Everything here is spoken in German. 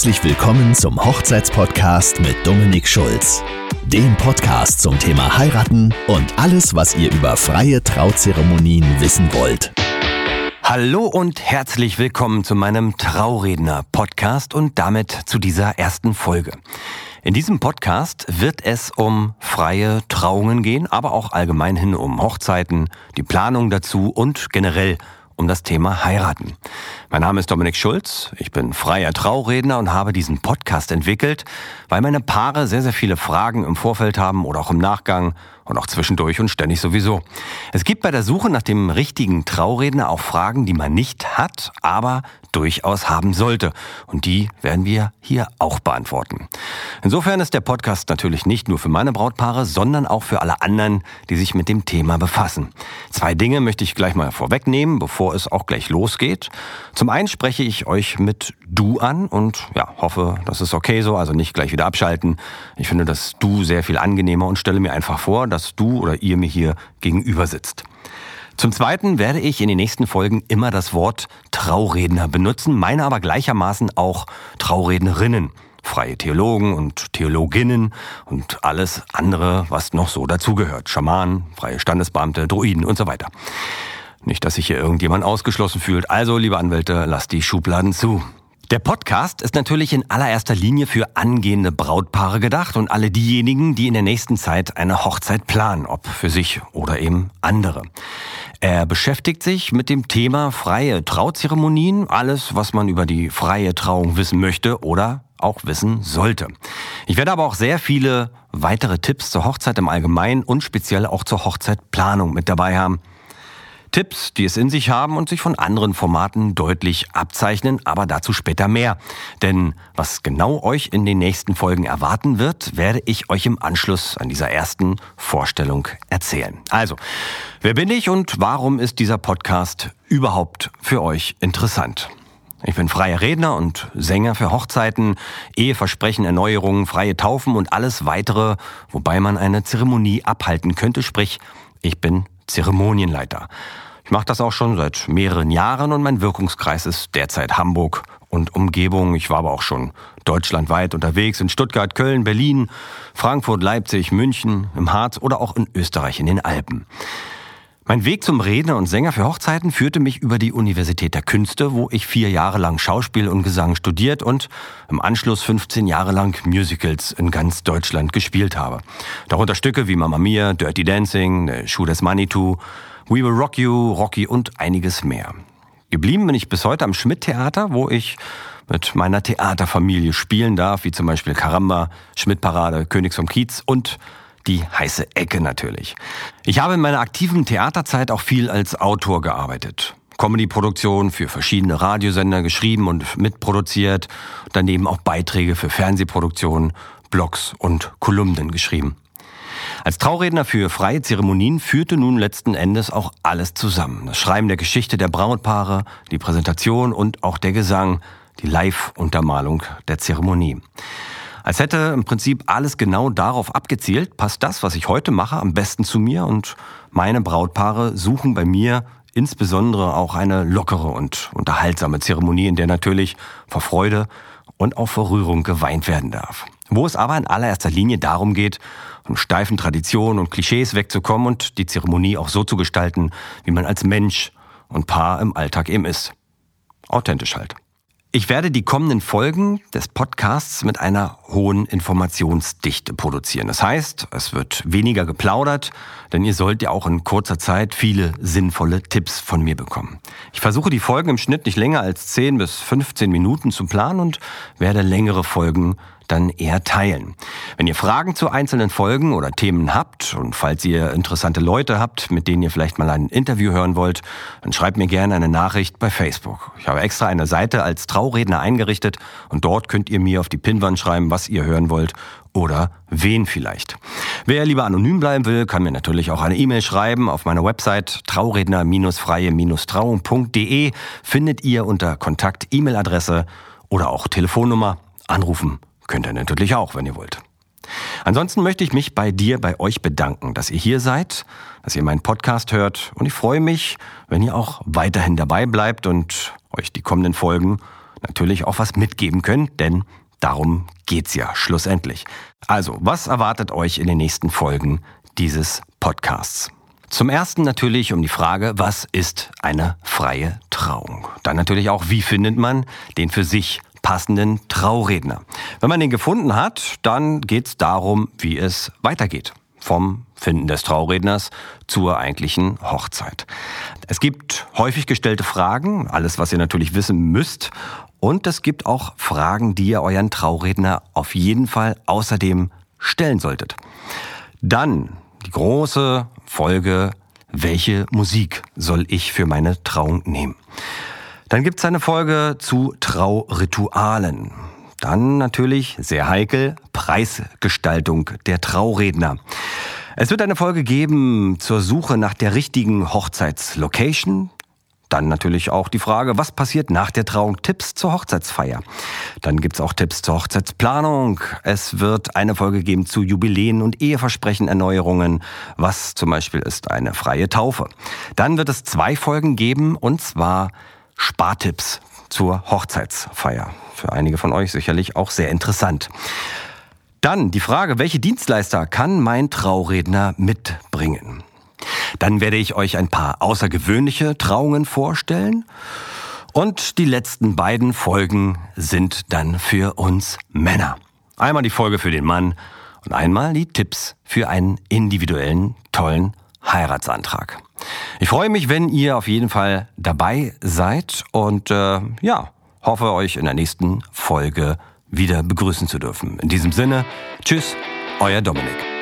Herzlich willkommen zum Hochzeitspodcast mit Dominik Schulz. Dem Podcast zum Thema Heiraten und alles, was ihr über freie Trauzeremonien wissen wollt. Hallo und herzlich willkommen zu meinem Trauredner-Podcast und damit zu dieser ersten Folge. In diesem Podcast wird es um freie Trauungen gehen, aber auch allgemeinhin um Hochzeiten, die Planung dazu und generell um das Thema Heiraten. Mein Name ist Dominik Schulz, ich bin freier Trauredner und habe diesen Podcast entwickelt, weil meine Paare sehr, sehr viele Fragen im Vorfeld haben oder auch im Nachgang und auch zwischendurch und ständig sowieso. Es gibt bei der Suche nach dem richtigen Trauredner auch Fragen, die man nicht hat, aber durchaus haben sollte. Und die werden wir hier auch beantworten. Insofern ist der Podcast natürlich nicht nur für meine Brautpaare, sondern auch für alle anderen, die sich mit dem Thema befassen. Zwei Dinge möchte ich gleich mal vorwegnehmen, bevor es auch gleich losgeht. Zum einen spreche ich euch mit Du an und ja, hoffe, das ist okay so, also nicht gleich wieder abschalten. Ich finde das Du sehr viel angenehmer und stelle mir einfach vor, dass du oder ihr mir hier gegenüber sitzt. Zum Zweiten werde ich in den nächsten Folgen immer das Wort Trauredner benutzen, meine aber gleichermaßen auch Traurednerinnen, freie Theologen und Theologinnen und alles andere, was noch so dazugehört. Schamanen, freie Standesbeamte, Druiden und so weiter. Nicht, dass sich hier irgendjemand ausgeschlossen fühlt. Also, liebe Anwälte, lasst die Schubladen zu. Der Podcast ist natürlich in allererster Linie für angehende Brautpaare gedacht und alle diejenigen, die in der nächsten Zeit eine Hochzeit planen, ob für sich oder eben andere. Er beschäftigt sich mit dem Thema freie Trauzeremonien, alles, was man über die freie Trauung wissen möchte oder auch wissen sollte. Ich werde aber auch sehr viele weitere Tipps zur Hochzeit im Allgemeinen und speziell auch zur Hochzeitplanung mit dabei haben. Tipps, die es in sich haben und sich von anderen Formaten deutlich abzeichnen, aber dazu später mehr. Denn was genau euch in den nächsten Folgen erwarten wird, werde ich euch im Anschluss an dieser ersten Vorstellung erzählen. Also, wer bin ich und warum ist dieser Podcast überhaupt für euch interessant? Ich bin freier Redner und Sänger für Hochzeiten, Eheversprechen, Erneuerungen, freie Taufen und alles weitere, wobei man eine Zeremonie abhalten könnte, sprich, ich bin Zeremonienleiter. Ich mache das auch schon seit mehreren Jahren und mein Wirkungskreis ist derzeit Hamburg und Umgebung. Ich war aber auch schon deutschlandweit unterwegs in Stuttgart, Köln, Berlin, Frankfurt, Leipzig, München, im Harz oder auch in Österreich in den Alpen. Mein Weg zum Redner und Sänger für Hochzeiten führte mich über die Universität der Künste, wo ich vier Jahre lang Schauspiel und Gesang studiert und im Anschluss 15 Jahre lang Musicals in ganz Deutschland gespielt habe. Darunter Stücke wie Mamma Mia, Dirty Dancing, Shoot as Manitou, We Will Rock You, Rocky und einiges mehr. Geblieben bin ich bis heute am Schmidt-Theater, wo ich mit meiner Theaterfamilie spielen darf, wie zum Beispiel Karamba, Schmidt-Parade, Königs vom Kiez und die heiße Ecke natürlich. Ich habe in meiner aktiven Theaterzeit auch viel als Autor gearbeitet. Comedy-Produktionen für verschiedene Radiosender geschrieben und mitproduziert, daneben auch Beiträge für Fernsehproduktionen, Blogs und Kolumnen geschrieben. Als Trauredner für freie Zeremonien führte nun letzten Endes auch alles zusammen. Das Schreiben der Geschichte der Brautpaare, die Präsentation und auch der Gesang, die Live-Untermalung der Zeremonie. Als hätte im Prinzip alles genau darauf abgezielt, passt das, was ich heute mache, am besten zu mir und meine Brautpaare suchen bei mir insbesondere auch eine lockere und unterhaltsame Zeremonie, in der natürlich vor Freude und auch vor Rührung geweint werden darf. Wo es aber in allererster Linie darum geht, von steifen Traditionen und Klischees wegzukommen und die Zeremonie auch so zu gestalten, wie man als Mensch und Paar im Alltag eben ist. Authentisch halt. Ich werde die kommenden Folgen des Podcasts mit einer hohen Informationsdichte produzieren. Das heißt, es wird weniger geplaudert, denn ihr sollt ja auch in kurzer Zeit viele sinnvolle Tipps von mir bekommen. Ich versuche die Folgen im Schnitt nicht länger als 10 bis 15 Minuten zu planen und werde längere Folgen dann eher teilen. Wenn ihr Fragen zu einzelnen Folgen oder Themen habt und falls ihr interessante Leute habt, mit denen ihr vielleicht mal ein Interview hören wollt, dann schreibt mir gerne eine Nachricht bei Facebook. Ich habe extra eine Seite als Trauredner eingerichtet und dort könnt ihr mir auf die Pinnwand schreiben, was ihr hören wollt oder wen vielleicht. Wer lieber anonym bleiben will, kann mir natürlich auch eine E-Mail schreiben. Auf meiner Website trauredner-freie-trauung.de findet ihr unter Kontakt E-Mail-Adresse oder auch Telefonnummer anrufen Könnt ihr natürlich auch, wenn ihr wollt. Ansonsten möchte ich mich bei dir, bei euch bedanken, dass ihr hier seid, dass ihr meinen Podcast hört und ich freue mich, wenn ihr auch weiterhin dabei bleibt und euch die kommenden Folgen natürlich auch was mitgeben können, denn darum geht's ja schlussendlich. Also, was erwartet euch in den nächsten Folgen dieses Podcasts? Zum ersten natürlich um die Frage, was ist eine freie Trauung? Dann natürlich auch, wie findet man den für sich passenden Trauredner? Wenn man den gefunden hat, dann geht's darum, wie es weitergeht. Vom Finden des Trauredners zur eigentlichen Hochzeit. Es gibt häufig gestellte Fragen, alles was ihr natürlich wissen müsst. Und es gibt auch Fragen, die ihr euren Trauredner auf jeden Fall außerdem stellen solltet. Dann die große Folge, welche Musik soll ich für meine Trauung nehmen? Dann gibt's eine Folge zu Trauritualen. Dann natürlich, sehr heikel, Preisgestaltung der Trauredner. Es wird eine Folge geben zur Suche nach der richtigen Hochzeitslocation, dann natürlich auch die Frage, was passiert nach der Trauung? Tipps zur Hochzeitsfeier. Dann gibt's auch Tipps zur Hochzeitsplanung. Es wird eine Folge geben zu Jubiläen und Eheversprechenerneuerungen. Was zum Beispiel ist eine freie Taufe. Dann wird es zwei Folgen geben und zwar Spartipps zur Hochzeitsfeier. Für einige von euch sicherlich auch sehr interessant. Dann die Frage, welche Dienstleister kann mein Trauredner mitbringen? Dann werde ich euch ein paar außergewöhnliche Trauungen vorstellen. Und die letzten beiden Folgen sind dann für uns Männer. Einmal die Folge für den Mann und einmal die Tipps für einen individuellen, tollen Heiratsantrag. Ich freue mich, wenn ihr auf jeden Fall dabei seid und äh, ja, hoffe euch in der nächsten Folge wieder begrüßen zu dürfen. In diesem Sinne, tschüss, euer Dominik.